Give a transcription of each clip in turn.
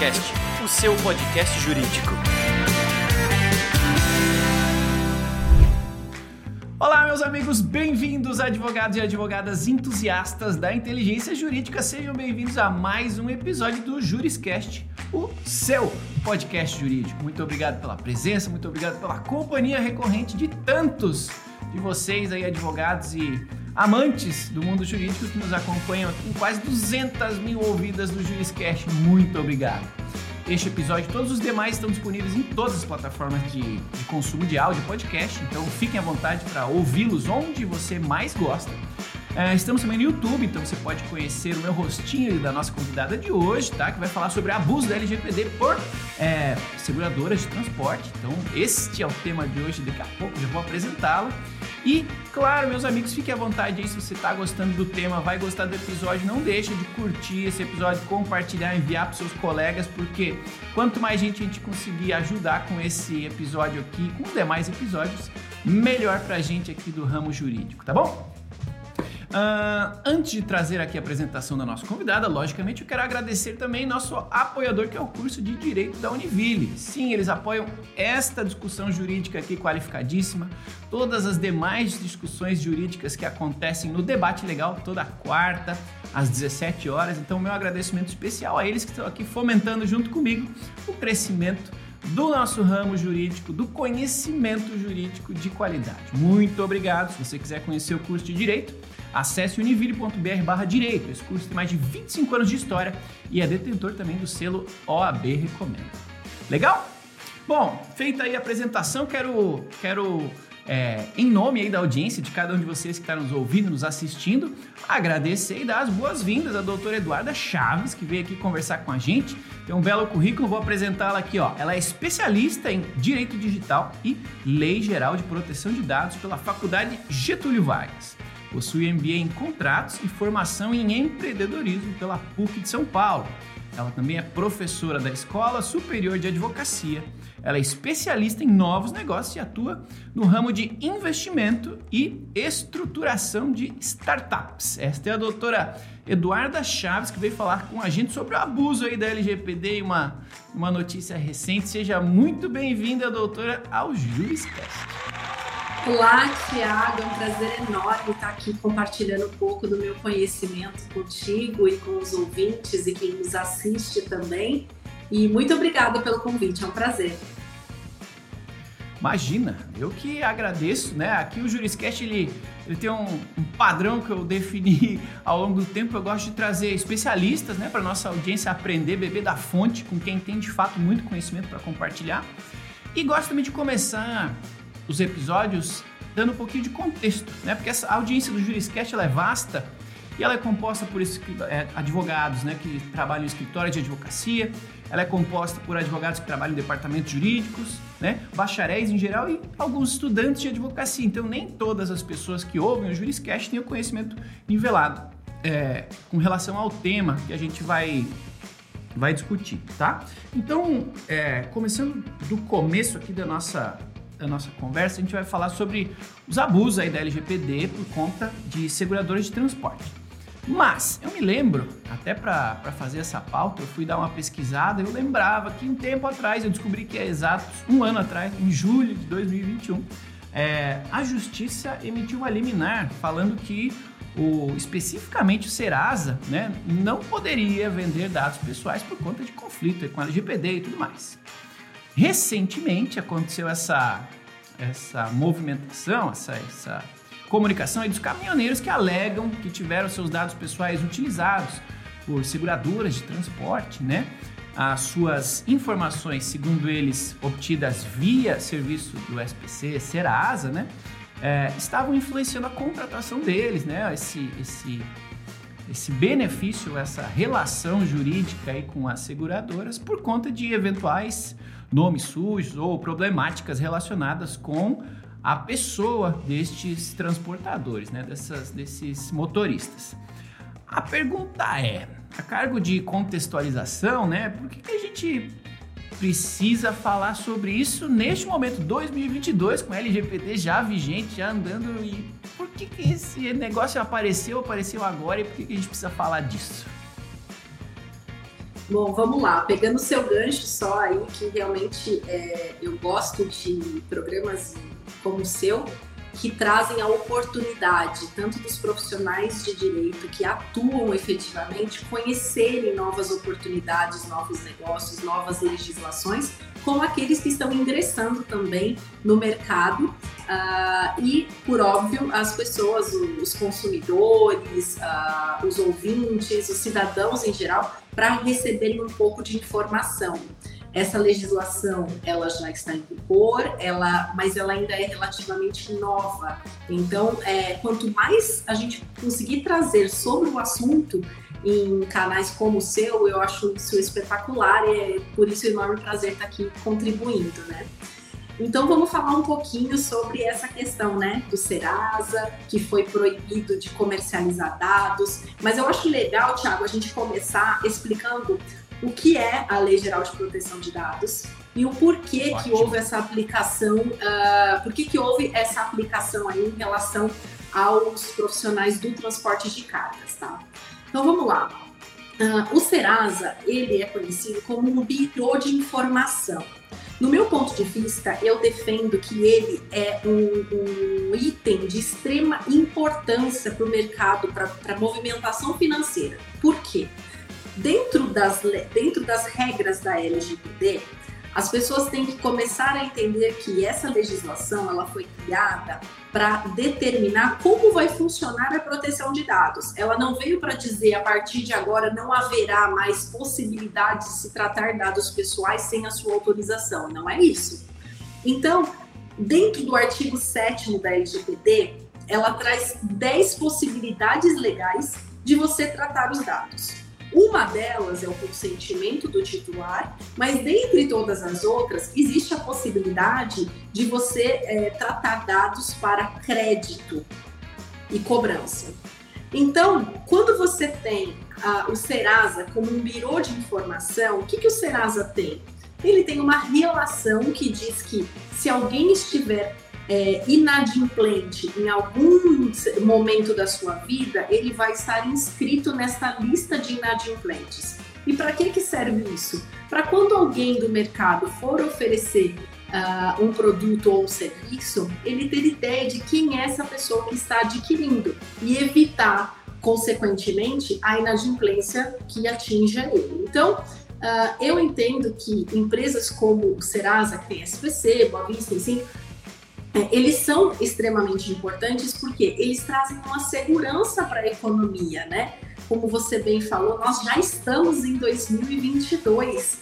Juriscast, o seu podcast jurídico. Olá, meus amigos, bem-vindos, advogados e advogadas entusiastas da inteligência jurídica. Sejam bem-vindos a mais um episódio do Juriscast, o seu podcast jurídico. Muito obrigado pela presença, muito obrigado pela companhia recorrente de tantos de vocês aí, advogados e amantes do mundo jurídico que nos acompanham com quase 200 mil ouvidas do Juriscast. Muito obrigado. Este episódio e todos os demais estão disponíveis em todas as plataformas de, de consumo de áudio podcast, então fiquem à vontade para ouvi-los onde você mais gosta. É, estamos também no YouTube, então você pode conhecer o meu rostinho da nossa convidada de hoje, tá? Que vai falar sobre abuso da LGPD por é, seguradoras de transporte. Então, este é o tema de hoje, daqui a pouco já vou apresentá-la. E, claro, meus amigos, fiquem à vontade aí se você está gostando do tema, vai gostar do episódio, não deixa de curtir esse episódio, compartilhar, enviar para seus colegas, porque quanto mais gente a gente conseguir ajudar com esse episódio aqui, com demais episódios, melhor para a gente aqui do ramo jurídico, tá bom? Uh, antes de trazer aqui a apresentação da nossa convidada, logicamente eu quero agradecer também nosso apoiador, que é o curso de Direito da Univille. Sim, eles apoiam esta discussão jurídica aqui qualificadíssima, todas as demais discussões jurídicas que acontecem no debate legal toda quarta às 17 horas. Então, meu agradecimento especial a eles que estão aqui fomentando junto comigo o crescimento do nosso ramo jurídico, do conhecimento jurídico de qualidade. Muito obrigado. Se você quiser conhecer o curso de Direito, Acesse univille.br direito. Esse curso tem mais de 25 anos de história e é detentor também do selo OAB Recomenda. Legal? Bom, feita aí a apresentação, quero, quero é, em nome aí da audiência de cada um de vocês que está nos ouvindo, nos assistindo, agradecer e dar as boas-vindas à doutora Eduarda Chaves, que veio aqui conversar com a gente. Tem um belo currículo, vou apresentá-la aqui. Ó. Ela é especialista em Direito Digital e Lei Geral de Proteção de Dados pela Faculdade Getúlio Vargas. Possui MBA em Contratos e formação em Empreendedorismo pela PUC de São Paulo. Ela também é professora da Escola Superior de Advocacia. Ela é especialista em novos negócios e atua no ramo de investimento e estruturação de startups. Esta é a doutora Eduarda Chaves, que veio falar com a gente sobre o abuso aí da LGPD e uma, uma notícia recente. Seja muito bem-vinda, doutora, ao Juriscast. Olá, Tiago, é um prazer enorme estar aqui compartilhando um pouco do meu conhecimento contigo e com os ouvintes e quem nos assiste também. E muito obrigada pelo convite, é um prazer. Imagina, eu que agradeço, né? Aqui o Juriscast ele, ele tem um, um, padrão que eu defini ao longo do tempo. Eu gosto de trazer especialistas, né, para nossa audiência aprender, beber da fonte com quem tem de fato muito conhecimento para compartilhar. E gosto também de começar os episódios dando um pouquinho de contexto, né? Porque essa audiência do Juriscast ela é vasta e ela é composta por é, advogados, né, que trabalham em escritório de advocacia. Ela é composta por advogados que trabalham em departamentos jurídicos, né, bacharéis em geral e alguns estudantes de advocacia. Então nem todas as pessoas que ouvem o Juriscast têm o conhecimento nivelado é, com relação ao tema que a gente vai vai discutir, tá? Então, é, começando do começo aqui da nossa da nossa conversa, a gente vai falar sobre os abusos aí da LGPD por conta de seguradoras de transporte. Mas eu me lembro, até para fazer essa pauta, eu fui dar uma pesquisada, eu lembrava que um tempo atrás, eu descobri que é exato um ano atrás, em julho de 2021, é, a Justiça emitiu uma liminar falando que o, especificamente o Serasa né, não poderia vender dados pessoais por conta de conflito com a LGPD e tudo mais. Recentemente aconteceu essa, essa movimentação, essa, essa comunicação dos caminhoneiros que alegam que tiveram seus dados pessoais utilizados por seguradoras de transporte, né? As suas informações, segundo eles, obtidas via serviço do SPC, Serasa, né? É, estavam influenciando a contratação deles, né? Esse, esse, esse benefício, essa relação jurídica aí com as seguradoras por conta de eventuais nomes sujos ou problemáticas relacionadas com a pessoa destes transportadores, né, dessas, desses motoristas. A pergunta é, a cargo de contextualização, né, por que, que a gente precisa falar sobre isso neste momento, 2022, com LGPD já vigente, já andando e por que, que esse negócio apareceu, apareceu agora e por que, que a gente precisa falar disso? Bom, vamos lá. Pegando o seu gancho só aí, que realmente é, eu gosto de programas como o seu, que trazem a oportunidade, tanto dos profissionais de direito que atuam efetivamente, conhecerem novas oportunidades, novos negócios, novas legislações, como aqueles que estão ingressando também no mercado uh, e, por óbvio, as pessoas, os consumidores, uh, os ouvintes, os cidadãos em geral, para receberem um pouco de informação. Essa legislação ela já está em vigor, ela, mas ela ainda é relativamente nova. Então, é, quanto mais a gente conseguir trazer sobre o assunto em canais como o seu, eu acho isso espetacular e é por isso um enorme prazer estar aqui contribuindo, né? Então vamos falar um pouquinho sobre essa questão, né, do Serasa, que foi proibido de comercializar dados. Mas eu acho legal, Thiago, a gente começar explicando o que é a Lei Geral de Proteção de Dados e o porquê Ótimo. que houve essa aplicação, uh, por que houve essa aplicação aí em relação aos profissionais do transporte de cargas, tá? Então vamos lá. Uh, o Serasa, ele é conhecido como um birô de informação. No meu ponto de vista, eu defendo que ele é um, um item de extrema importância para o mercado, para a movimentação financeira. Por quê? Dentro das, dentro das regras da LGPD, as pessoas têm que começar a entender que essa legislação ela foi criada para determinar como vai funcionar a proteção de dados. Ela não veio para dizer a partir de agora não haverá mais possibilidade de se tratar dados pessoais sem a sua autorização. Não é isso. Então, dentro do artigo 7 da LGPD, ela traz 10 possibilidades legais de você tratar os dados. Uma delas é o consentimento do titular, mas dentre todas as outras, existe a possibilidade de você é, tratar dados para crédito e cobrança. Então, quando você tem o Serasa como um birô de informação, o que, que o Serasa tem? Ele tem uma relação que diz que se alguém estiver é, inadimplente em algum momento da sua vida, ele vai estar inscrito nessa lista de inadimplentes. E para que, que serve isso? Para quando alguém do mercado for oferecer uh, um produto ou um serviço, ele ter ideia de quem é essa pessoa que está adquirindo e evitar, consequentemente, a inadimplência que atinja ele. Então, uh, eu entendo que empresas como o Serasa, que tem SPC, Boa Vista, enfim, eles são extremamente importantes porque eles trazem uma segurança para a economia, né? Como você bem falou, nós já estamos em 2022.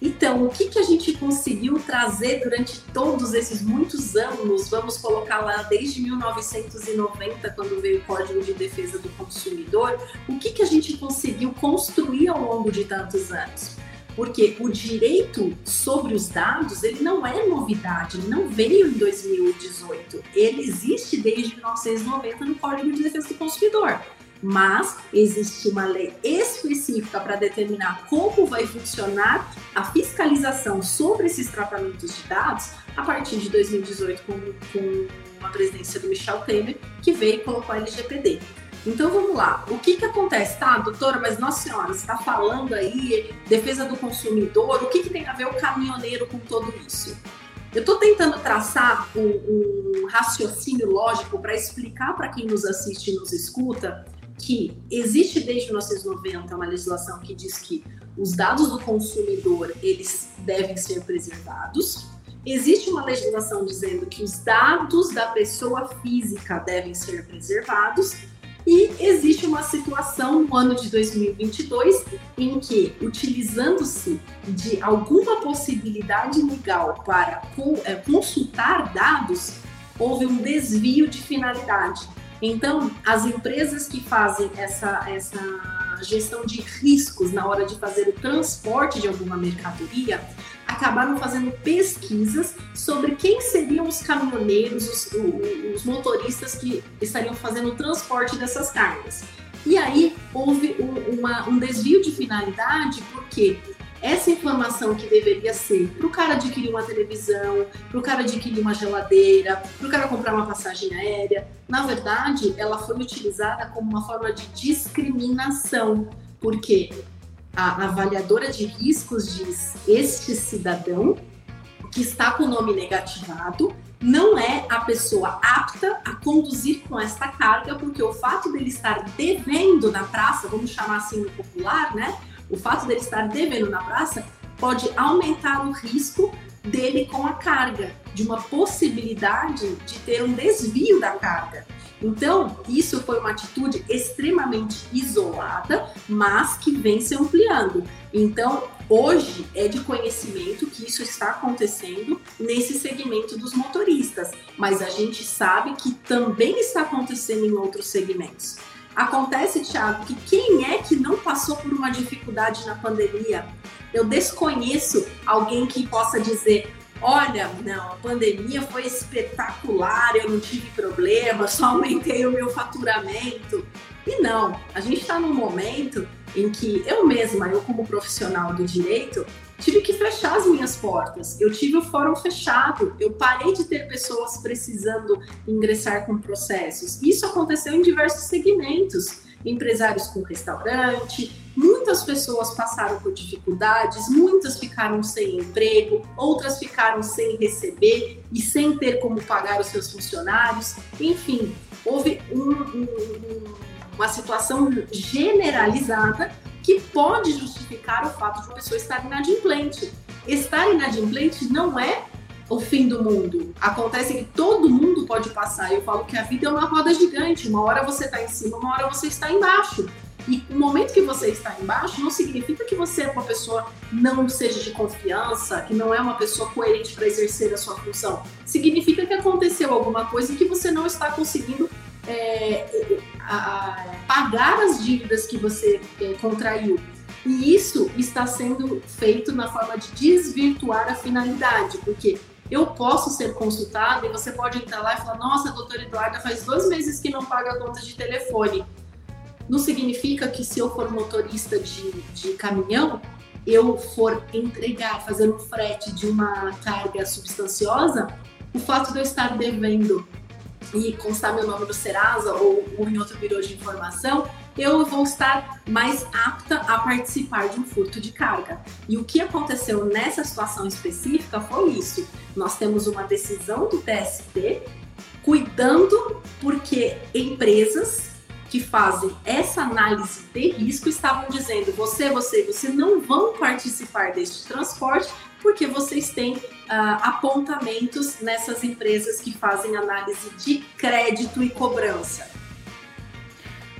Então, o que, que a gente conseguiu trazer durante todos esses muitos anos? Vamos colocar lá desde 1990, quando veio o Código de Defesa do Consumidor. O que, que a gente conseguiu construir ao longo de tantos anos? Porque o direito sobre os dados ele não é novidade, ele não veio em 2018, ele existe desde 1990 no Código de Defesa do Consumidor. Mas existe uma lei específica para determinar como vai funcionar a fiscalização sobre esses tratamentos de dados a partir de 2018 com, com a presidência do Michel Temer, que veio e colocou a LGPD. Então vamos lá. O que que acontece? Tá, doutora, mas nossa senhora, você está falando aí defesa do consumidor, o que, que tem a ver o caminhoneiro com tudo isso? Eu estou tentando traçar um, um raciocínio lógico para explicar para quem nos assiste e nos escuta que existe desde 1990 uma legislação que diz que os dados do consumidor eles devem ser preservados. Existe uma legislação dizendo que os dados da pessoa física devem ser preservados e existe uma situação no ano de 2022 em que, utilizando-se de alguma possibilidade legal para é, consultar dados, houve um desvio de finalidade. Então, as empresas que fazem essa, essa gestão de riscos na hora de fazer o transporte de alguma mercadoria, acabaram fazendo pesquisas sobre quem seriam os caminhoneiros, os, os motoristas que estariam fazendo o transporte dessas cargas. E aí houve um, uma, um desvio de finalidade, porque essa informação que deveria ser para o cara adquirir uma televisão, para o cara adquirir uma geladeira, para o cara comprar uma passagem aérea, na verdade, ela foi utilizada como uma forma de discriminação, porque a avaliadora de riscos diz: este cidadão que está com o nome negativado não é a pessoa apta a conduzir com esta carga, porque o fato dele estar devendo na praça, vamos chamar assim no popular, né? O fato dele estar devendo na praça pode aumentar o risco dele com a carga, de uma possibilidade de ter um desvio da carga. Então, isso foi uma atitude extremamente isolada, mas que vem se ampliando. Então, hoje é de conhecimento que isso está acontecendo nesse segmento dos motoristas, mas a gente sabe que também está acontecendo em outros segmentos. Acontece, Thiago, que quem é que não passou por uma dificuldade na pandemia? Eu desconheço alguém que possa dizer: olha, não, a pandemia foi espetacular, eu não tive problema, só aumentei o meu faturamento. E não, a gente está num momento em que eu mesma, eu como profissional do direito, tive que fechar as minhas portas. Eu tive o fórum fechado, eu parei de ter pessoas precisando ingressar com processos. Isso aconteceu em diversos segmentos empresários com restaurante, muitas pessoas passaram por dificuldades, muitas ficaram sem emprego, outras ficaram sem receber e sem ter como pagar os seus funcionários. Enfim, houve um, um, uma situação generalizada que pode justificar o fato de uma pessoa estar inadimplente. Estar inadimplente não é o fim do mundo. Acontece que todo mundo pode passar. Eu falo que a vida é uma roda gigante. Uma hora você está em cima, uma hora você está embaixo. E o momento que você está embaixo não significa que você é uma pessoa não seja de confiança, que não é uma pessoa coerente para exercer a sua função. Significa que aconteceu alguma coisa que você não está conseguindo é, a, a, pagar as dívidas que você é, contraiu. E isso está sendo feito na forma de desvirtuar a finalidade, porque eu posso ser consultado e você pode entrar lá e falar: Nossa, doutora Eduarda, faz dois meses que não paga a conta de telefone. Não significa que se eu for motorista de, de caminhão, eu for entregar, fazer um frete de uma carga substanciosa, o fato de eu estar devendo e constar meu nome no Serasa ou, ou em outro birô de informação, eu vou estar mais apta a participar de um furto de carga. E o que aconteceu nessa situação específica foi isso. Nós temos uma decisão do TST cuidando porque empresas que fazem essa análise de risco estavam dizendo: você, você, você não vão participar deste transporte porque vocês têm uh, apontamentos nessas empresas que fazem análise de crédito e cobrança.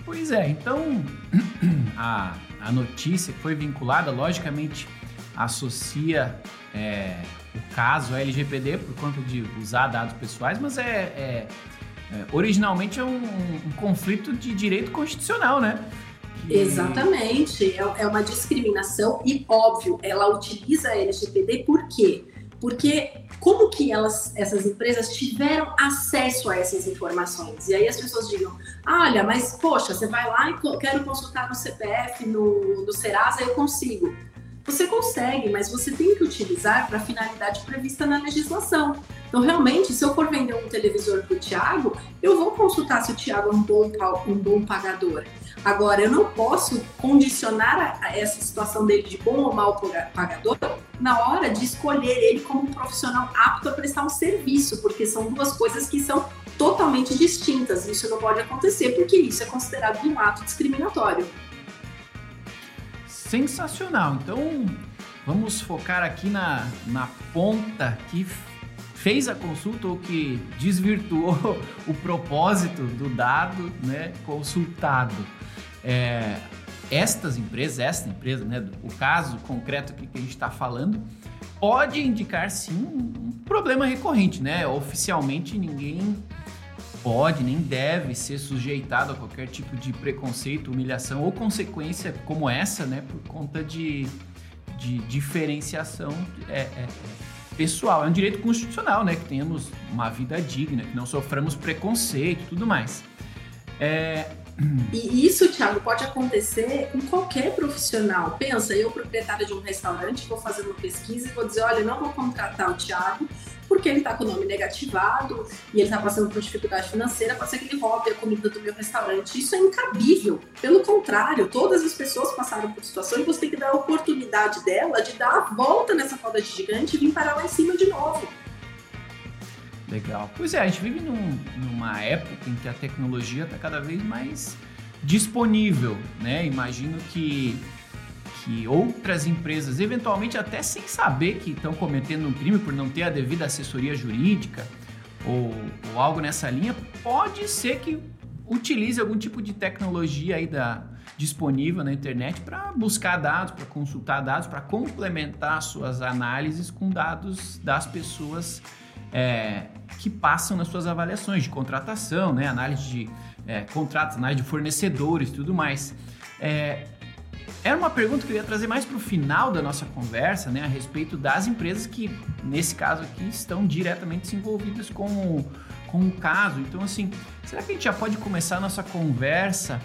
Pois é, então a, a notícia foi vinculada, logicamente, associa é, o caso LGPD por conta de usar dados pessoais, mas é, é, é originalmente é um, um, conflito de direito constitucional, né? Que... Exatamente, é, é uma discriminação e óbvio, ela utiliza a LGPD por quê? Porque como que elas, essas empresas tiveram acesso a essas informações? E aí as pessoas digam, olha, mas poxa, você vai lá e quero consultar no CPF, no, no Serasa, eu consigo. Você consegue, mas você tem que utilizar para a finalidade prevista na legislação. Então, realmente, se eu for vender um televisor para o Tiago, eu vou consultar se o Tiago é um bom, um bom pagador. Agora, eu não posso condicionar a, a essa situação dele de bom ou mal pagador na hora de escolher ele como um profissional apto a prestar um serviço, porque são duas coisas que são totalmente distintas. Isso não pode acontecer porque isso é considerado um ato discriminatório. Sensacional. Então, vamos focar aqui na, na ponta que fez a consulta ou que desvirtuou o propósito do dado né, consultado. É, estas empresas, esta empresa, né, o caso concreto que a gente está falando, pode indicar sim um problema recorrente, né? Oficialmente ninguém pode nem deve ser sujeitado a qualquer tipo de preconceito, humilhação ou consequência como essa, né? Por conta de, de diferenciação é, é, pessoal. É um direito constitucional, né? Que tenhamos uma vida digna, que não soframos preconceito e tudo mais. É, e isso, Thiago, pode acontecer com qualquer profissional. Pensa, eu, proprietária de um restaurante, vou fazer uma pesquisa e vou dizer: olha, não vou contratar o Thiago porque ele está com o nome negativado e ele está passando por dificuldade financeira, pode ser que ele roube a comida do meu restaurante. Isso é incabível. Pelo contrário, todas as pessoas passaram por situações e você tem que dar a oportunidade dela de dar a volta nessa roda de gigante e vir parar lá em cima de novo. Legal. Pois é, a gente vive num, numa época em que a tecnologia está cada vez mais disponível, né? Imagino que que outras empresas, eventualmente até sem saber que estão cometendo um crime por não ter a devida assessoria jurídica ou, ou algo nessa linha, pode ser que utilize algum tipo de tecnologia aí da, disponível na internet para buscar dados, para consultar dados, para complementar suas análises com dados das pessoas é, que passam nas suas avaliações de contratação, né? análise de é, contratos, análise de fornecedores tudo mais. É, era uma pergunta que eu ia trazer mais para o final da nossa conversa, né, a respeito das empresas que, nesse caso aqui, estão diretamente envolvidas com, com o caso. Então, assim, será que a gente já pode começar a nossa conversa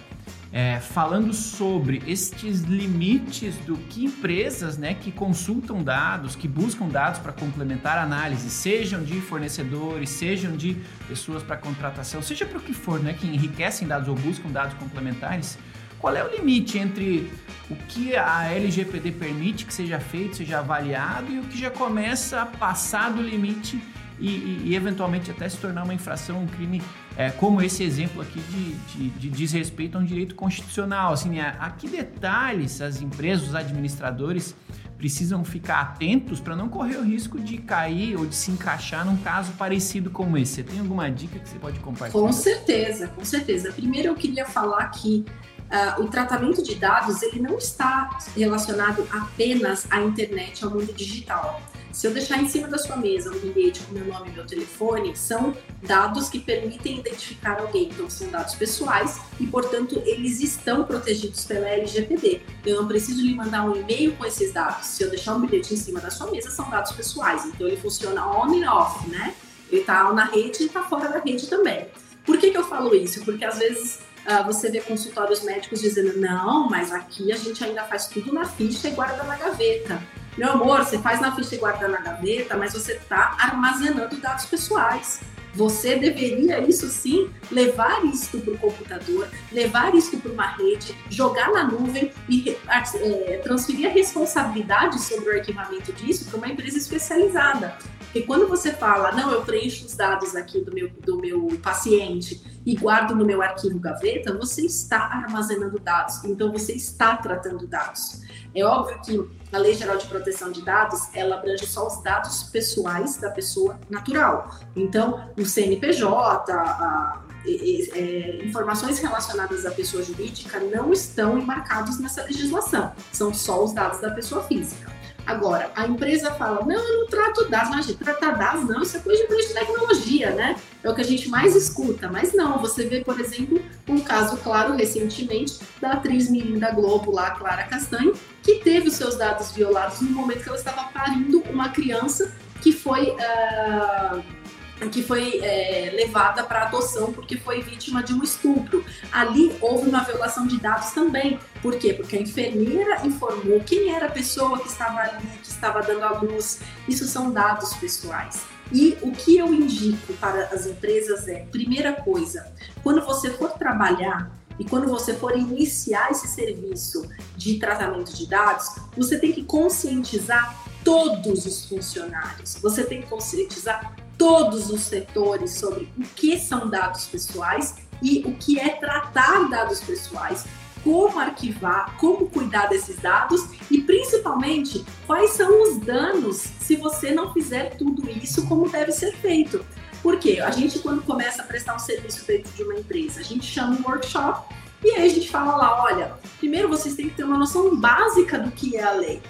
é, falando sobre estes limites do que empresas né, que consultam dados, que buscam dados para complementar a análise, sejam de fornecedores, sejam de pessoas para contratação, seja para o que for, né, que enriquecem dados ou buscam dados complementares, qual é o limite entre o que a LGPD permite que seja feito, seja avaliado e o que já começa a passar do limite e, e, eventualmente até se tornar uma infração, um crime, é, como esse exemplo aqui de, de, de, desrespeito a um direito constitucional. Assim, a, a que detalhes as empresas, os administradores precisam ficar atentos para não correr o risco de cair ou de se encaixar num caso parecido como esse. Você tem alguma dica que você pode compartilhar? Com certeza, com certeza. Primeiro eu queria falar que Uh, o tratamento de dados ele não está relacionado apenas à internet, ao mundo digital. Se eu deixar em cima da sua mesa um bilhete com meu nome e meu telefone, são dados que permitem identificar alguém. Então, são dados pessoais e, portanto, eles estão protegidos pela LGPD. Eu não preciso lhe mandar um e-mail com esses dados. Se eu deixar um bilhete em cima da sua mesa, são dados pessoais. Então, ele funciona on e off, né? Ele está na rede e está fora da rede também. Por que, que eu falo isso? Porque às vezes uh, você vê consultórios médicos dizendo: não, mas aqui a gente ainda faz tudo na ficha e guarda na gaveta. Meu amor, você faz na ficha e guarda na gaveta, mas você está armazenando dados pessoais. Você deveria, isso sim, levar isso para o computador, levar isso para uma rede, jogar na nuvem e é, transferir a responsabilidade sobre o arquivamento disso para uma empresa especializada. Porque quando você fala, não, eu preencho os dados aqui do meu, do meu paciente e guardo no meu arquivo gaveta, você está armazenando dados. Então, você está tratando dados. É óbvio que a Lei Geral de Proteção de Dados, ela abrange só os dados pessoais da pessoa natural. Então, o CNPJ, a, é, informações relacionadas à pessoa jurídica não estão embarcados nessa legislação. São só os dados da pessoa física. Agora, a empresa fala, não, eu não trato dados, mas tratar dados não, isso é coisa de tecnologia, né? É o que a gente mais escuta, mas não, você vê, por exemplo, um caso claro recentemente da atriz Mirim da Globo lá, Clara Castanho, que teve os seus dados violados no momento que ela estava parindo uma criança que foi... Uh que foi é, levada para adoção porque foi vítima de um estupro. Ali houve uma violação de dados também. Por quê? Porque a enfermeira informou quem era a pessoa que estava ali, que estava dando a luz. Isso são dados pessoais. E o que eu indico para as empresas é, primeira coisa, quando você for trabalhar e quando você for iniciar esse serviço de tratamento de dados, você tem que conscientizar todos os funcionários. Você tem que conscientizar todos os setores sobre o que são dados pessoais e o que é tratar dados pessoais, como arquivar, como cuidar desses dados e principalmente quais são os danos se você não fizer tudo isso como deve ser feito. Porque a gente quando começa a prestar um serviço dentro de uma empresa, a gente chama um workshop e aí a gente fala lá, olha, primeiro vocês têm que ter uma noção básica do que é a lei.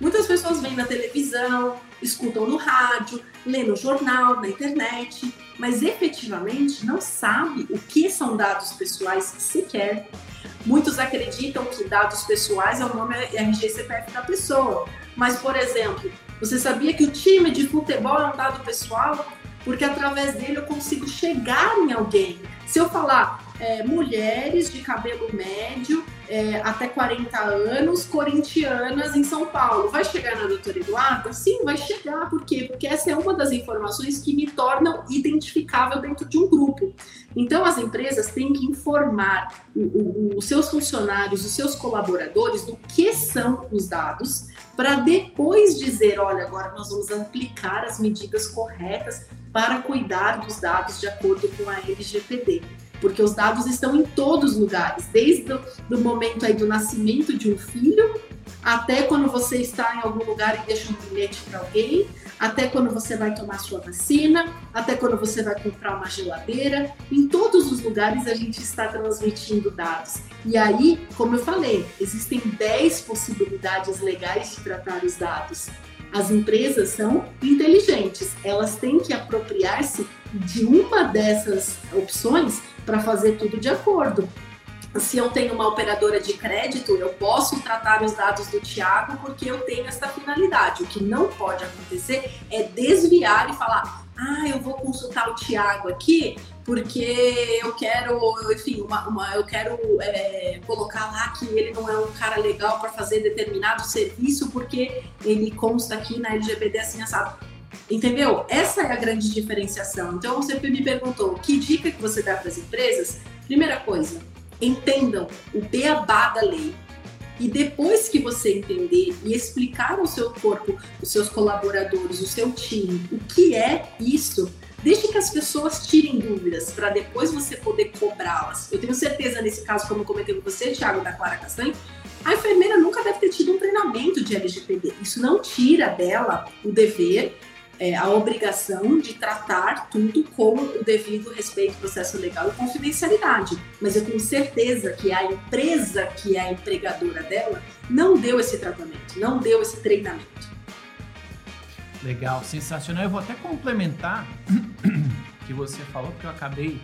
Muitas pessoas vêm na televisão, escutam no rádio, lê no jornal, na internet, mas efetivamente não sabe o que são dados pessoais sequer. Muitos acreditam que dados pessoais é o nome RG CPF da pessoa. Mas, por exemplo, você sabia que o time de futebol é um dado pessoal? Porque através dele eu consigo chegar em alguém. Se eu falar, é, mulheres de cabelo médio é, até 40 anos, corintianas em São Paulo. Vai chegar na doutora Eduarda? Sim, vai chegar. Por quê? Porque essa é uma das informações que me tornam identificável dentro de um grupo. Então, as empresas têm que informar o, o, os seus funcionários, os seus colaboradores do que são os dados, para depois dizer: olha, agora nós vamos aplicar as medidas corretas para cuidar dos dados de acordo com a LGPD porque os dados estão em todos os lugares, desde o momento aí do nascimento de um filho, até quando você está em algum lugar e deixa um bilhete para alguém, até quando você vai tomar sua vacina, até quando você vai comprar uma geladeira. Em todos os lugares a gente está transmitindo dados. E aí, como eu falei, existem 10 possibilidades legais de tratar os dados. As empresas são inteligentes, elas têm que apropriar-se de uma dessas opções para fazer tudo de acordo. Se eu tenho uma operadora de crédito, eu posso tratar os dados do Tiago porque eu tenho essa finalidade. O que não pode acontecer é desviar e falar: ah, eu vou consultar o Tiago aqui porque eu quero, enfim, uma, uma eu quero é, colocar lá que ele não é um cara legal para fazer determinado serviço porque ele consta aqui na LGPD assim assado. Entendeu? Essa é a grande diferenciação. Então você me perguntou que dica que você dá para as empresas? Primeira coisa, entendam o beabá da lei. E depois que você entender e explicar ao seu corpo, os seus colaboradores, o seu time, o que é isso, deixe que as pessoas tirem dúvidas para depois você poder cobrá-las. Eu tenho certeza nesse caso, como eu comentei com você, Thiago, da Clara Castanho, a enfermeira nunca deve ter tido um treinamento de LGPD. Isso não tira dela o dever é, a obrigação de tratar tudo com o devido respeito, processo legal e confidencialidade. Mas eu tenho certeza que a empresa que é a empregadora dela não deu esse tratamento, não deu esse treinamento. Legal, sensacional. Eu vou até complementar que você falou, porque eu acabei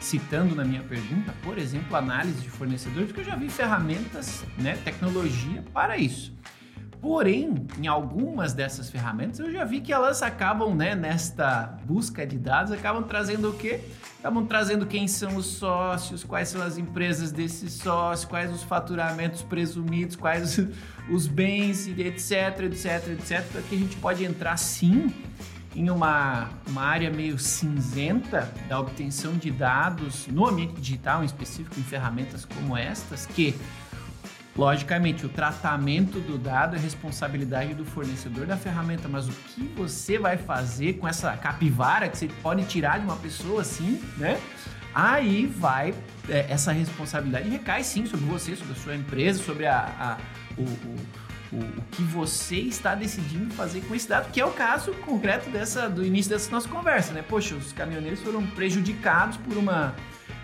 citando na minha pergunta, por exemplo, análise de fornecedores, porque eu já vi ferramentas, né, tecnologia para isso. Porém, em algumas dessas ferramentas eu já vi que elas acabam, né, nesta busca de dados, acabam trazendo o quê? Acabam trazendo quem são os sócios, quais são as empresas desses sócios, quais os faturamentos presumidos, quais os bens, etc, etc, etc, que a gente pode entrar sim em uma, uma área meio cinzenta da obtenção de dados no ambiente digital, em específico em ferramentas como estas, que Logicamente, o tratamento do dado é responsabilidade do fornecedor da ferramenta, mas o que você vai fazer com essa capivara que você pode tirar de uma pessoa assim, né? Aí vai, é, essa responsabilidade recai sim sobre você, sobre a sua empresa, sobre a, a o, o, o, o, que você está decidindo fazer com esse dado, que é o caso concreto dessa, do início dessa nossa conversa, né? Poxa, os caminhoneiros foram prejudicados por, uma,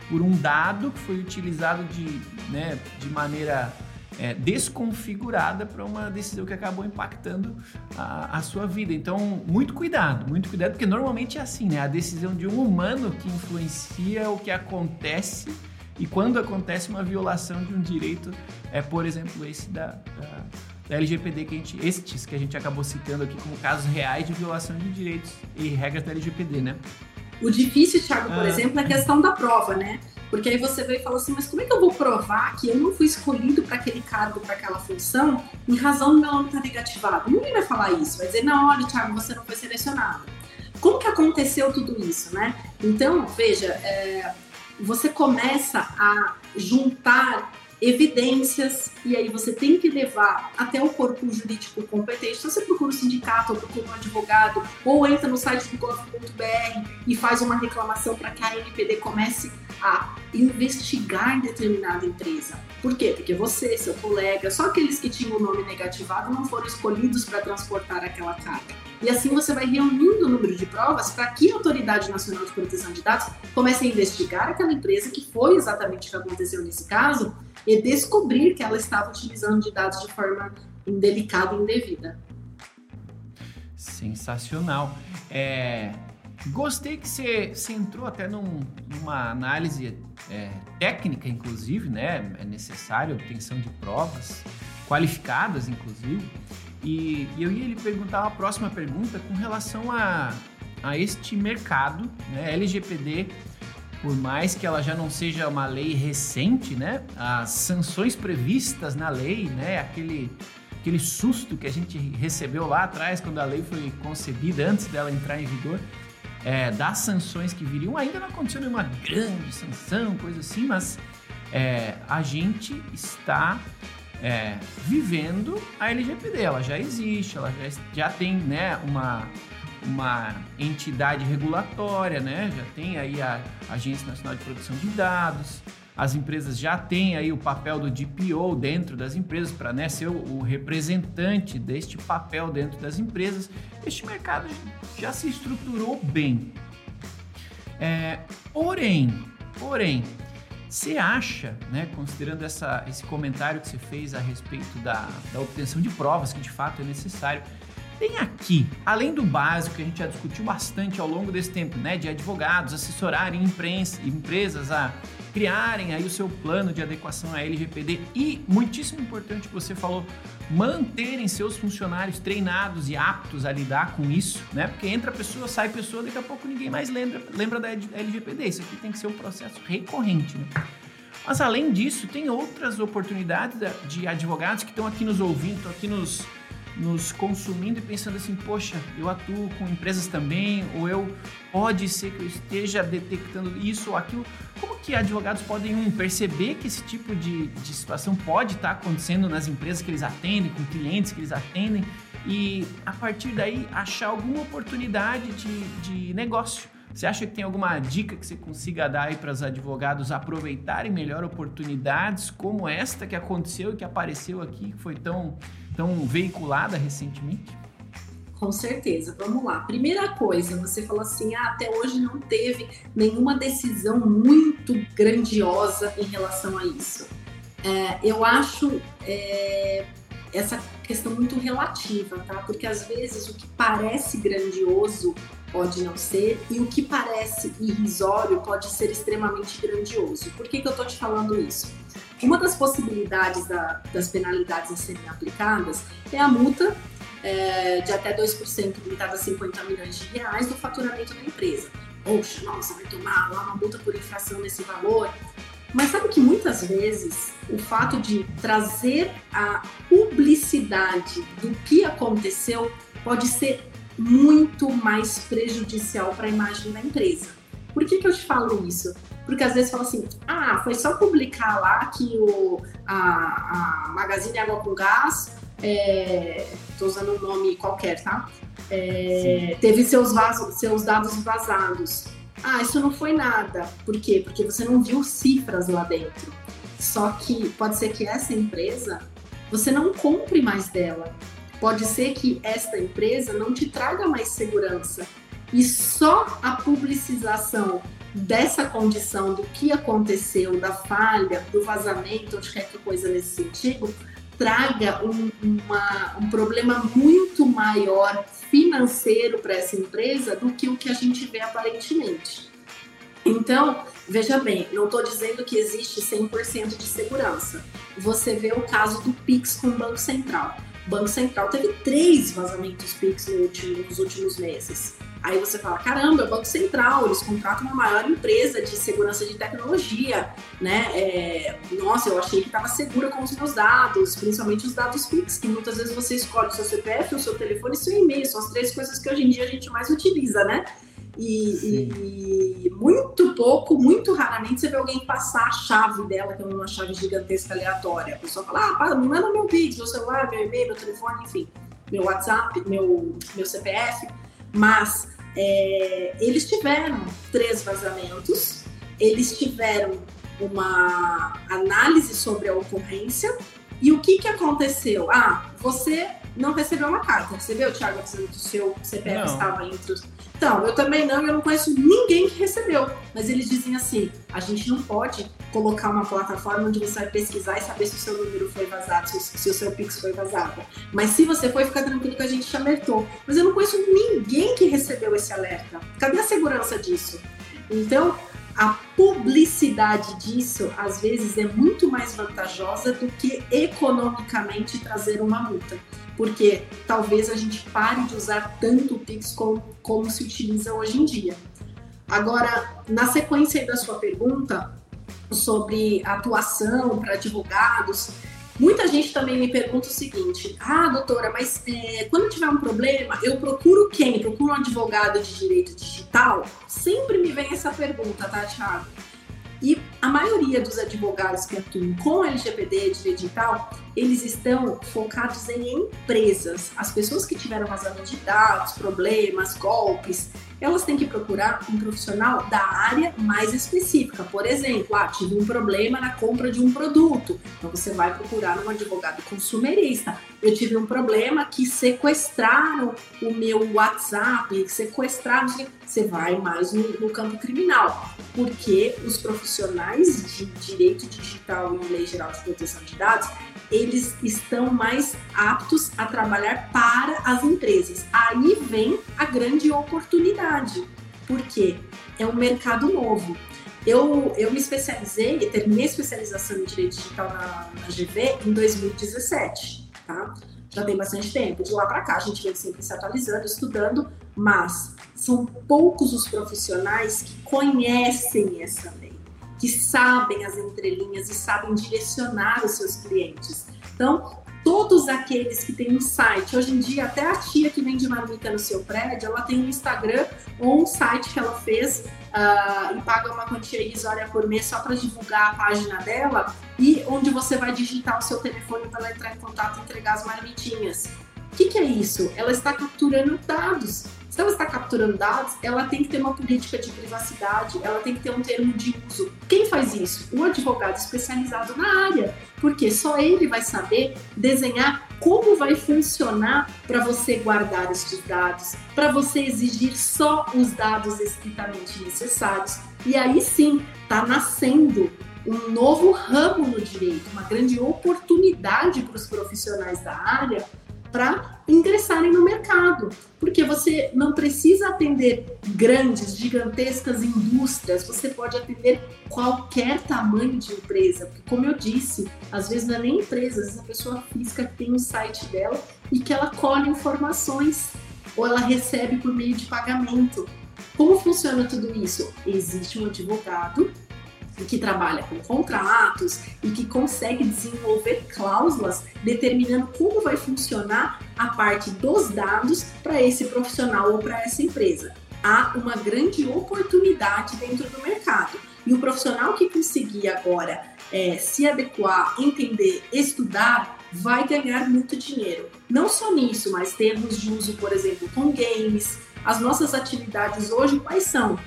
por um dado que foi utilizado de, né, de maneira é, desconfigurada para uma decisão que acabou impactando a, a, sua vida. Então, muito cuidado, muito cuidado, porque normalmente é assim, né? A decisão de um humano que influencia o que acontece e quando acontece uma violação de um direito, é por exemplo esse da, da, da LGPD que a gente, estes que a gente acabou citando aqui como casos reais de violação de direitos e regras da LGPD, né? O difícil, Thiago, por ah. exemplo, é a questão da prova, né? Porque aí você vem e fala assim, mas como é que eu vou provar que eu não fui escolhido para aquele cargo, para aquela função, em razão do meu nome estar tá negativado? Ninguém vai falar isso, vai dizer, não, olha, Thiago, você não foi selecionado. Como que aconteceu tudo isso, né? Então, veja, é, você começa a juntar evidências, e aí você tem que levar até o corpo jurídico competente. Então, você procura o sindicato, ou procura um advogado, ou entra no site do gov.br e faz uma reclamação para que a NPD comece a investigar determinada empresa. Por quê? Porque você, seu colega, só aqueles que tinham o nome negativado não foram escolhidos para transportar aquela carga. E assim você vai reunindo o número de provas para que a Autoridade Nacional de Proteção de Dados comece a investigar aquela empresa, que foi exatamente o que aconteceu nesse caso, e descobrir que ela estava utilizando de dados de forma indelicada e indevida. Sensacional. É, gostei que você, você entrou até num, numa análise é, técnica, inclusive, né? É necessário obtenção de provas, qualificadas, inclusive. E, e eu ia lhe perguntar uma próxima pergunta com relação a, a este mercado, né? LGPD por mais que ela já não seja uma lei recente, né? As sanções previstas na lei, né? Aquele, aquele susto que a gente recebeu lá atrás quando a lei foi concebida, antes dela entrar em vigor, é, das sanções que viriam, ainda não aconteceu nenhuma grande sanção, coisa assim, mas é, a gente está é, vivendo a LGPD, ela já existe, ela já, já tem né, uma uma entidade regulatória, né? Já tem aí a Agência Nacional de Proteção de Dados. As empresas já têm aí o papel do DPO dentro das empresas para né, ser o, representante deste papel dentro das empresas. Este mercado já se estruturou bem. É, porém, porém, você acha, né, considerando essa, esse comentário que você fez a respeito da, da obtenção de provas, que de fato é necessário, tem aqui, além do básico que a gente já discutiu bastante ao longo desse tempo, né, de advogados assessorarem imprensa, empresas a criarem aí o seu plano de adequação à LGPD e, muitíssimo importante que você falou, manterem seus funcionários treinados e aptos a lidar com isso, né? Porque entra pessoa, sai pessoa, daqui a pouco ninguém mais lembra, lembra da LGPD. Isso aqui tem que ser um processo recorrente, né? Mas além disso, tem outras oportunidades de advogados que estão aqui nos ouvindo, estão aqui nos nos consumindo e pensando assim, poxa, eu atuo com empresas também, ou eu pode ser que eu esteja detectando isso ou aquilo. Como que advogados podem um, perceber que esse tipo de, de situação pode estar acontecendo nas empresas que eles atendem, com clientes que eles atendem, e a partir daí achar alguma oportunidade de, de negócio? Você acha que tem alguma dica que você consiga dar aí para os advogados aproveitarem melhor oportunidades como esta que aconteceu e que apareceu aqui, que foi tão tão veiculada recentemente? Com certeza, vamos lá. Primeira coisa, você falou assim: ah, até hoje não teve nenhuma decisão muito grandiosa em relação a isso. É, eu acho é, essa questão muito relativa, tá? Porque às vezes o que parece grandioso pode não ser, e o que parece irrisório pode ser extremamente grandioso. Por que, que eu estou te falando isso? Uma das possibilidades da, das penalidades a serem aplicadas é a multa é, de até 2% limitada a 50 milhões de reais do faturamento da empresa. Poxa, nossa, vai tomar lá uma multa por infração nesse valor. Mas sabe que muitas vezes o fato de trazer a publicidade do que aconteceu pode ser muito mais prejudicial para a imagem da empresa. Por que, que eu te falo isso? Porque às vezes fala assim, ah, foi só publicar lá que o, a, a Magazine Água com Gás, estou é, usando um nome qualquer, tá? É, teve seus, vasos, seus dados vazados. Ah, isso não foi nada. Por quê? Porque você não viu cifras lá dentro. Só que pode ser que essa empresa você não compre mais dela. Pode ser que esta empresa não te traga mais segurança. E só a publicização dessa condição, do que aconteceu, da falha, do vazamento, qualquer coisa nesse sentido, traga um, uma, um problema muito maior financeiro para essa empresa do que o que a gente vê aparentemente. Então, veja bem, não estou dizendo que existe 100% de segurança. Você vê o caso do Pix com o Banco Central. Banco Central teve três vazamentos Pix no último, nos últimos meses. Aí você fala, caramba, é o Banco Central, eles contratam uma maior empresa de segurança de tecnologia, né? É, nossa, eu achei que estava segura com os meus dados, principalmente os dados Pix, que muitas vezes você escolhe o seu CPF, o seu telefone e seu e-mail, são as três coisas que hoje em dia a gente mais utiliza, né? E, e, muito pouco, muito raramente você vê alguém passar a chave dela, que é uma chave gigantesca aleatória. A pessoa fala, ah, me manda meu Pix, meu celular, meu e-mail, meu telefone, enfim, meu WhatsApp, meu, meu CPF. Mas é, eles tiveram três vazamentos, eles tiveram uma análise sobre a ocorrência e o que, que aconteceu? Ah, você não recebeu uma carta, recebeu, Thiago, dizendo que o seu CPF não. estava entre os. Então, eu também não, eu não conheço ninguém que recebeu. Mas eles dizem assim: a gente não pode colocar uma plataforma onde você vai pesquisar e saber se o seu número foi vazado, se, se o seu Pix foi vazado. Mas se você foi, fica tranquilo que a gente te alertou. Mas eu não conheço ninguém que recebeu esse alerta. Cadê a segurança disso? Então, a publicidade disso, às vezes, é muito mais vantajosa do que economicamente trazer uma multa porque talvez a gente pare de usar tanto o Pix como, como se utiliza hoje em dia. Agora, na sequência da sua pergunta sobre atuação para advogados, muita gente também me pergunta o seguinte: ah, doutora, mas é, quando tiver um problema, eu procuro quem? Procuro um advogado de direito digital? Sempre me vem essa pergunta, tá, Thiago? E a maioria dos advogados que atuam com LGPD, direito digital, eles estão focados em empresas. As pessoas que tiveram vazamento de dados, problemas, golpes, elas têm que procurar um profissional da área mais específica. Por exemplo, ah, tive um problema na compra de um produto. Então você vai procurar um advogado consumerista. Eu tive um problema que sequestraram o meu WhatsApp, sequestraram, você vai mais no, no campo criminal. Porque os profissionais de direito digital e lei geral de proteção de dados, eles estão mais aptos a trabalhar para as empresas. Aí vem a grande oportunidade, porque é um mercado novo. Eu, eu me especializei, terminei a especialização em Direito Digital na, na GV em 2017, tá? Já tem bastante tempo. De lá para cá, a gente vem sempre se atualizando, estudando, mas são poucos os profissionais que conhecem essa lei que sabem as entrelinhas e sabem direcionar os seus clientes. Então, todos aqueles que têm um site, hoje em dia até a tia que vende marmita no seu prédio, ela tem um Instagram ou um site que ela fez uh, e paga uma quantia irrisória por mês só para divulgar a página dela e onde você vai digitar o seu telefone para entrar em contato e entregar as marmitinhas. O que, que é isso? Ela está capturando dados. Se ela está capturando dados, ela tem que ter uma política de privacidade, ela tem que ter um termo de uso. Quem faz isso? Um advogado especializado na área, porque só ele vai saber desenhar como vai funcionar para você guardar esses dados, para você exigir só os dados estritamente necessários. E aí sim, está nascendo um novo ramo no direito, uma grande oportunidade para os profissionais da área para ingressarem no mercado, porque você não precisa atender grandes, gigantescas indústrias, você pode atender qualquer tamanho de empresa, porque como eu disse, às vezes não é nem empresa, às vezes a pessoa física tem um site dela e que ela colhe informações ou ela recebe por meio de pagamento. Como funciona tudo isso? Existe um advogado que trabalha com contratos e que consegue desenvolver cláusulas determinando como vai funcionar a parte dos dados para esse profissional ou para essa empresa. Há uma grande oportunidade dentro do mercado. E o profissional que conseguir agora é, se adequar, entender, estudar, vai ganhar muito dinheiro. Não só nisso, mas termos de uso, por exemplo, com games. As nossas atividades hoje quais são?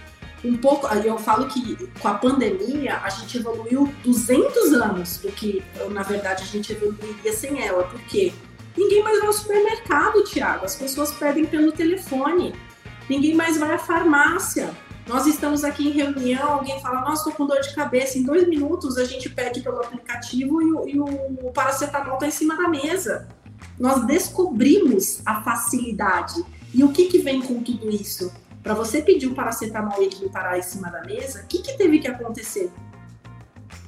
Um pouco, eu falo que com a pandemia a gente evoluiu 200 anos do que na verdade a gente evoluiria sem ela, porque ninguém mais vai ao supermercado, Tiago, as pessoas pedem pelo telefone, ninguém mais vai à farmácia. Nós estamos aqui em reunião, alguém fala, nossa, estou com dor de cabeça. Em dois minutos a gente pede pelo aplicativo e o, e o paracetamol está em cima da mesa. Nós descobrimos a facilidade. E o que, que vem com tudo isso? Para você pedir um paracetamol e ele parar em cima da mesa, o que, que teve que acontecer?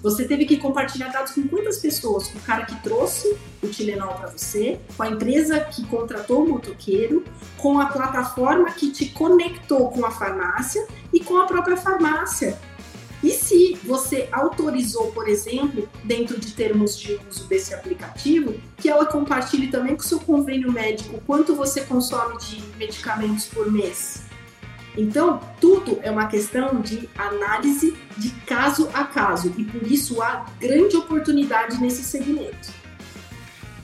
Você teve que compartilhar dados com quantas pessoas? Com o cara que trouxe o Tilenol para você, com a empresa que contratou o motoqueiro, com a plataforma que te conectou com a farmácia e com a própria farmácia. E se você autorizou, por exemplo, dentro de termos de uso desse aplicativo, que ela compartilhe também com o seu convênio médico quanto você consome de medicamentos por mês? Então, tudo é uma questão de análise de caso a caso e por isso há grande oportunidade nesse segmento.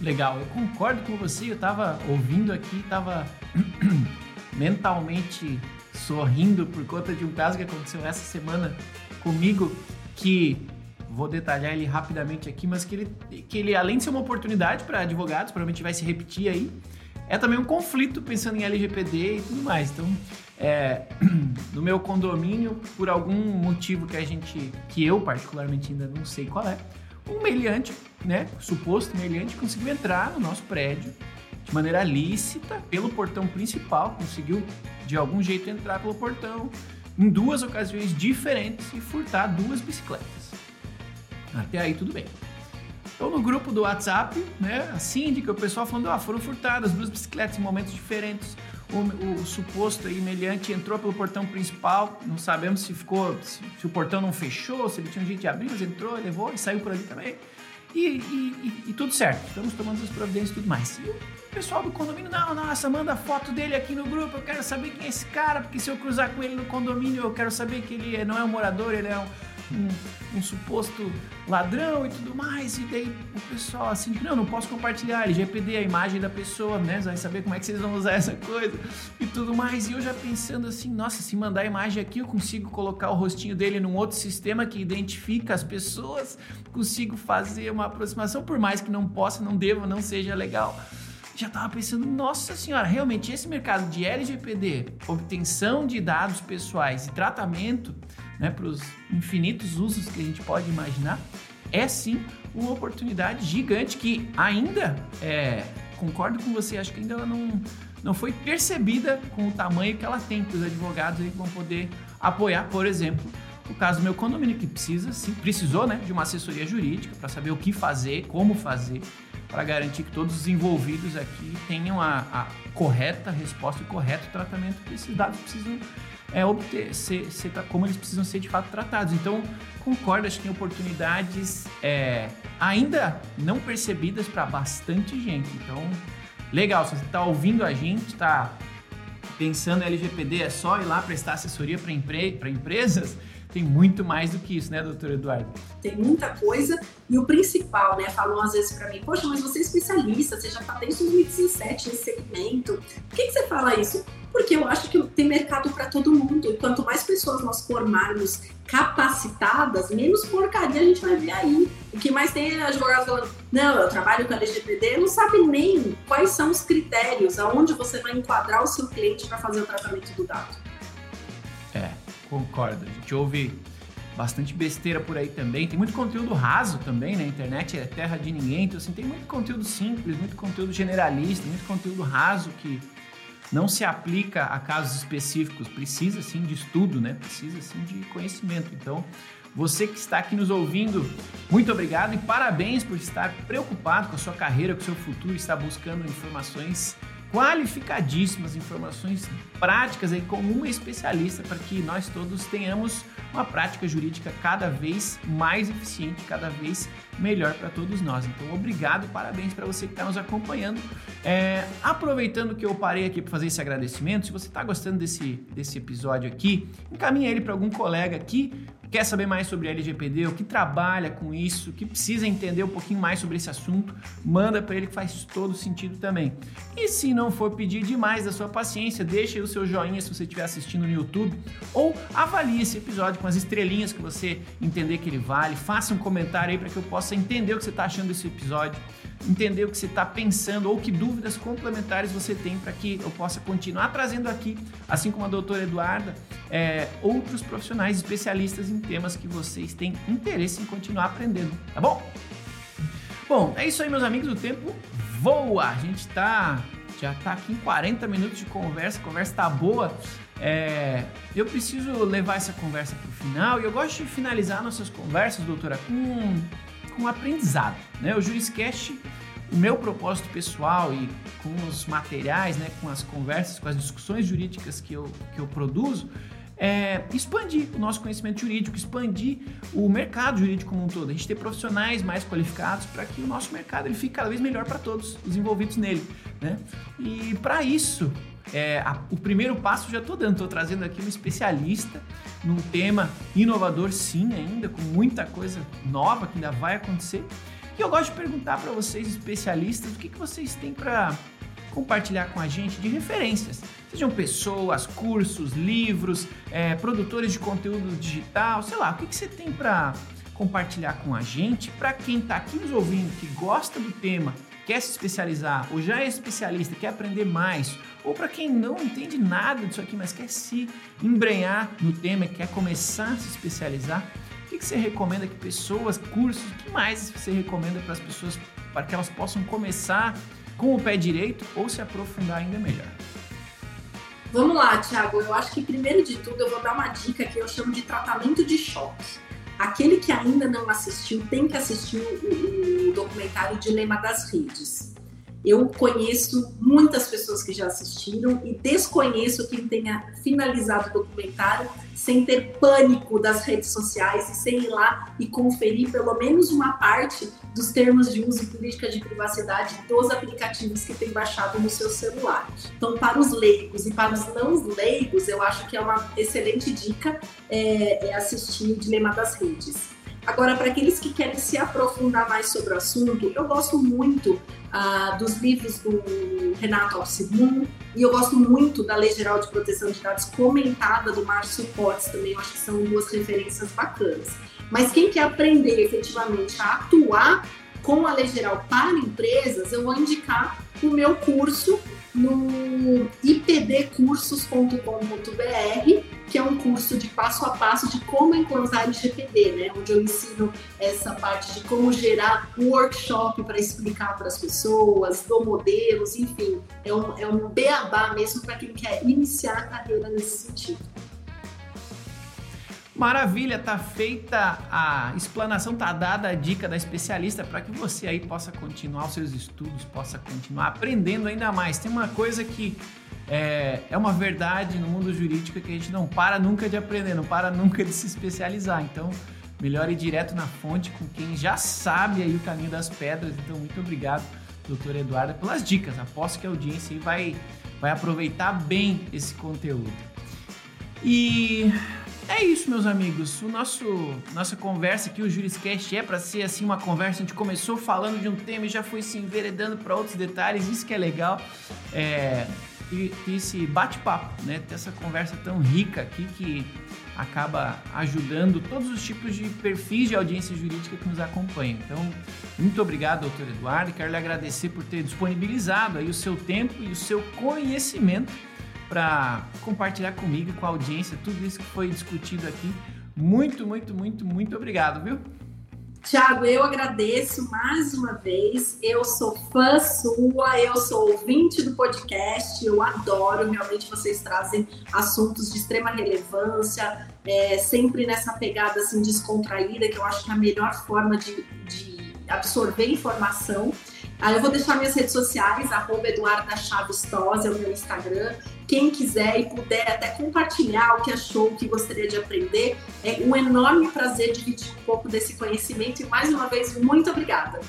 Legal, eu concordo com você. Eu estava ouvindo aqui, estava mentalmente sorrindo por conta de um caso que aconteceu essa semana comigo, que vou detalhar ele rapidamente aqui, mas que ele, que ele além de ser uma oportunidade para advogados, provavelmente vai se repetir aí, é também um conflito pensando em LGPD e tudo mais. Então, é, no meu condomínio, por algum motivo que a gente, que eu particularmente ainda não sei qual é, um meliante, né, suposto meliante, conseguiu entrar no nosso prédio de maneira lícita pelo portão principal, conseguiu de algum jeito entrar pelo portão em duas ocasiões diferentes e furtar duas bicicletas. Até aí tudo bem. Então no grupo do WhatsApp, né, a síndica, o pessoal falando, ah, foram furtadas duas bicicletas em momentos diferentes o, o, suposto aí, entrou pelo portão principal, não sabemos se ficou, se, se, o portão não fechou, se ele tinha um jeito de abrir, mas entrou, levou e saiu por ali também. E, e, e, e tudo certo, estamos tomando as providências e tudo mais. E o pessoal do condomínio, não, nossa, manda foto dele aqui no grupo, eu quero saber quem é esse cara, porque se eu cruzar com ele no condomínio, eu quero saber que ele não é um morador, ele é um um, um, suposto ladrão e tudo mais. E daí o pessoal assim, não, não posso compartilhar LGPD, a imagem da pessoa, né? Vai saber como é que vocês vão usar essa coisa e tudo mais. E eu já pensando assim, nossa, se mandar a imagem aqui, eu consigo colocar o rostinho dele num outro sistema que identifica as pessoas, consigo fazer uma aproximação, por mais que não possa, não deva, não seja legal já estava pensando, nossa senhora, realmente esse mercado de LGPD, obtenção de dados pessoais e tratamento né, para os infinitos usos que a gente pode imaginar, é sim uma oportunidade gigante que ainda, é, concordo com você, acho que ainda ela não, não foi percebida com o tamanho que ela tem, que os advogados aí vão poder apoiar, por exemplo, o caso do meu condomínio, que precisa, sim, precisou né, de uma assessoria jurídica para saber o que fazer, como fazer, para garantir que todos os envolvidos aqui tenham a, a correta resposta e o correto tratamento que esses dados precisam é, obter, ser, ser, como eles precisam ser de fato tratados. Então, concordo, acho que tem oportunidades é, ainda não percebidas para bastante gente. Então, legal, se você está ouvindo a gente, está pensando em LGPD, é só ir lá prestar assessoria para empre empresas, tem muito mais do que isso, né, doutor Eduardo? Tem muita coisa e o principal, né, falam às vezes para mim, poxa, mas você é especialista, você já está desde 2017 nesse segmento, por que, que você fala isso? porque eu acho que tem mercado para todo mundo. E quanto mais pessoas nós formarmos capacitadas, menos porcaria a gente vai ver aí. O que mais tem é advogados falando, não, eu trabalho com LGPD, não sabe nem quais são os critérios, aonde você vai enquadrar o seu cliente para fazer o tratamento do dado. Concordo. A gente ouve bastante besteira por aí também. Tem muito conteúdo raso também, né? Internet é terra de ninguém. Então, assim, tem muito conteúdo simples, muito conteúdo generalista, muito conteúdo raso que não se aplica a casos específicos, precisa sim de estudo, né? Precisa sim de conhecimento. Então, você que está aqui nos ouvindo, muito obrigado e parabéns por estar preocupado com a sua carreira, com o seu futuro, estar buscando informações qualificadíssimas, informações práticas aí com um especialista para que nós todos tenhamos uma prática jurídica cada vez mais eficiente, cada vez melhor para todos nós. Então, obrigado, parabéns para você que está nos acompanhando. É, aproveitando que eu parei aqui para fazer esse agradecimento, se você está gostando desse, desse episódio aqui, encaminhe ele para algum colega aqui quer saber mais sobre LGPD, o que trabalha com isso, que precisa entender um pouquinho mais sobre esse assunto, manda para ele que faz todo sentido também. E se não for pedir demais da sua paciência, deixa aí o seu joinha se você estiver assistindo no YouTube ou avalie esse episódio com as estrelinhas que você entender que ele vale. Faça um comentário aí para que eu possa entender o que você está achando desse episódio entender o que você está pensando ou que dúvidas complementares você tem para que eu possa continuar trazendo aqui, assim como a doutora Eduarda, é, outros profissionais especialistas em temas que vocês têm interesse em continuar aprendendo, tá bom? Bom, é isso aí, meus amigos. O tempo voa. A gente tá, já está aqui em 40 minutos de conversa. A conversa está boa. É, eu preciso levar essa conversa para o final e eu gosto de finalizar nossas conversas, doutora, com com aprendizado. Né? O Juriscast, o meu propósito pessoal e com os materiais, né, com as conversas, com as discussões jurídicas que eu, que eu produzo, é expandir o nosso conhecimento jurídico, expandir o mercado jurídico como um todo. A gente ter profissionais mais qualificados para que o nosso mercado ele fique cada vez melhor para todos os envolvidos nele. Né? E para isso, é, a, o primeiro passo já estou dando, estou trazendo aqui um especialista num tema inovador, sim, ainda, com muita coisa nova que ainda vai acontecer. E eu gosto de perguntar para vocês, especialistas, o que, que vocês têm para compartilhar com a gente de referências. Sejam pessoas, cursos, livros, é, produtores de conteúdo digital, sei lá, o que, que você tem para compartilhar com a gente, para quem está aqui nos ouvindo, que gosta do tema quer se especializar ou já é especialista, quer aprender mais, ou para quem não entende nada disso aqui, mas quer se embrenhar no tema, quer começar a se especializar, o que, você recomenda que pessoas, cursos, o que mais você recomenda para as pessoas para que elas possam começar com o pé direito ou se aprofundar ainda melhor? Vamos lá, Thiago. Eu acho que primeiro de tudo eu vou dar uma dica que eu chamo de tratamento de choque. Aquele que ainda não assistiu tem que assistir o, documentário Dilema das Redes. Eu conheço muitas pessoas que já assistiram e desconheço quem tenha finalizado o documentário sem ter pânico das redes sociais e sem ir lá e conferir pelo menos uma parte dos termos de uso e política de privacidade dos aplicativos que tem baixado no seu celular. Então, para os leigos e para os não leigos, eu acho que é uma excelente dica é, é assistir o Dilema das Redes. Agora, para aqueles que querem se aprofundar mais sobre o assunto, eu gosto muito ah, dos livros do Renato Alcimum e eu gosto muito da Lei Geral de Proteção de Dados comentada do Márcio Potts também. Eu acho que são duas referências bacanas. Mas quem quer aprender efetivamente a atuar com a Lei Geral para empresas, eu vou indicar o meu curso no ipdcursos.com.br, que é um curso de passo a passo de como implantar LGPD, né? Onde eu ensino essa parte de como gerar um workshop para explicar para as pessoas, dou modelos, enfim, é um, é um beabá mesmo para quem quer iniciar a carreira nesse sentido. Maravilha, tá feita a explanação, tá dada a dica da especialista para que você aí possa continuar os seus estudos, possa continuar aprendendo ainda mais. Tem uma coisa que é, é uma verdade no mundo jurídico que a gente não para nunca de aprender, não para nunca de se especializar. Então, melhor ir direto na fonte com quem já sabe aí o caminho das pedras. Então, muito obrigado, doutor Eduardo, pelas dicas. Aposto que a audiência vai, vai aproveitar bem esse conteúdo. E é isso, meus amigos. O nosso nossa conversa aqui, o Juriscast, é para ser assim uma conversa. A gente começou falando de um tema e já foi se enveredando para outros detalhes. Isso que é legal. É, e, esse bate-papo, né? Ter essa conversa tão rica aqui que acaba ajudando todos os tipos de perfis de audiência jurídica que nos acompanham. Então, muito obrigado, doutor Eduardo. Quero lhe agradecer por ter disponibilizado aí o seu tempo e o seu conhecimento para compartilhar comigo e com a audiência tudo isso que foi discutido aqui. Muito, muito, muito, muito obrigado, viu? Tiago, eu agradeço mais uma vez. Eu sou fã sua, eu sou ouvinte do podcast, eu adoro. Realmente vocês trazem assuntos de extrema relevância, é, sempre nessa pegada assim descontraída, que eu acho que é a melhor forma de, de absorver informação. Eu vou deixar minhas redes sociais, arroba Eduarda Chaves é o meu Instagram. Quem quiser e puder até compartilhar o que achou, o que gostaria de aprender, é um enorme prazer dividir um pouco desse conhecimento. E mais uma vez, muito obrigada.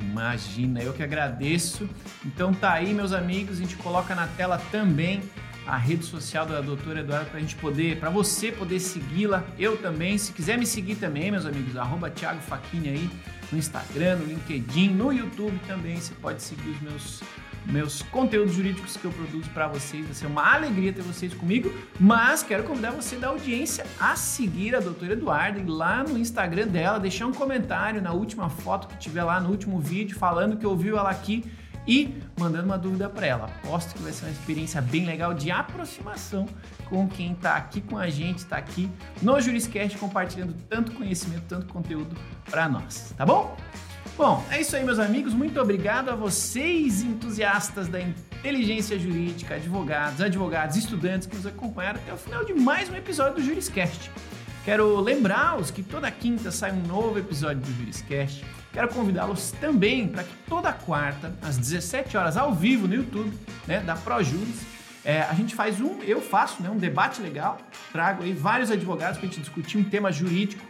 Imagina, eu que agradeço. Então tá aí, meus amigos, a gente coloca na tela também a rede social da doutora Eduarda para a gente poder, para você poder segui-la, eu também. Se quiser me seguir também, meus amigos, arroba Thiago Faquini aí no Instagram, no LinkedIn, no YouTube também. Você pode seguir os meus meus conteúdos jurídicos que eu produzo para vocês. Vai ser uma alegria ter vocês comigo, mas quero convidar você da audiência a seguir a doutora Eduarda lá no Instagram dela, deixar um comentário na última foto que tiver lá no último vídeo falando que ouviu ela aqui e mandando uma dúvida para ela. Aposto que vai ser uma experiência bem legal de aproximação com quem está aqui com a gente, está aqui no Juriscast compartilhando tanto conhecimento, tanto conteúdo para nós, tá bom? Bom, é isso aí, meus amigos. Muito obrigado a vocês, entusiastas da inteligência jurídica, advogados, advogados, estudantes que nos acompanharam até o final de mais um episódio do Juriscast. Quero lembrá-los que toda quinta sai um novo episódio do Juriscast. Quero convidá-los também para que toda quarta, às 17 horas, ao vivo no YouTube, né, da ProJuris, é, a gente faz um, eu faço né, um debate legal, trago aí vários advogados para a gente discutir um tema jurídico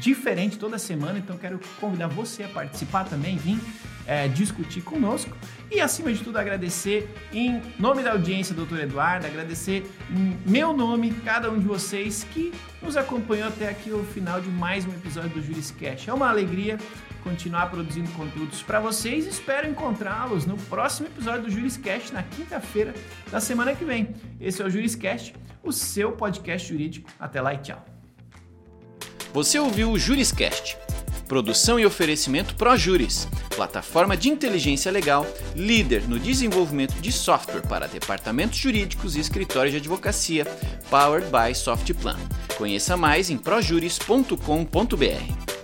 diferente toda semana, então quero convidar você a participar também, vir é, discutir conosco e, acima de tudo, agradecer em nome da audiência, doutor Eduardo, agradecer em meu nome, cada um de vocês que nos acompanhou até aqui o final de mais um episódio do Juriscast. É uma alegria continuar produzindo conteúdos para vocês. Espero encontrá-los no próximo episódio do Juriscast, na quinta-feira da semana que vem. Esse é o Juriscast, o seu podcast jurídico. Até lá e tchau. Você ouviu o Juriscast, produção e oferecimento ProJuris, plataforma de inteligência legal, líder no desenvolvimento de software para departamentos jurídicos e escritórios de advocacia, powered by Softplan. Conheça mais em projuris.com.br.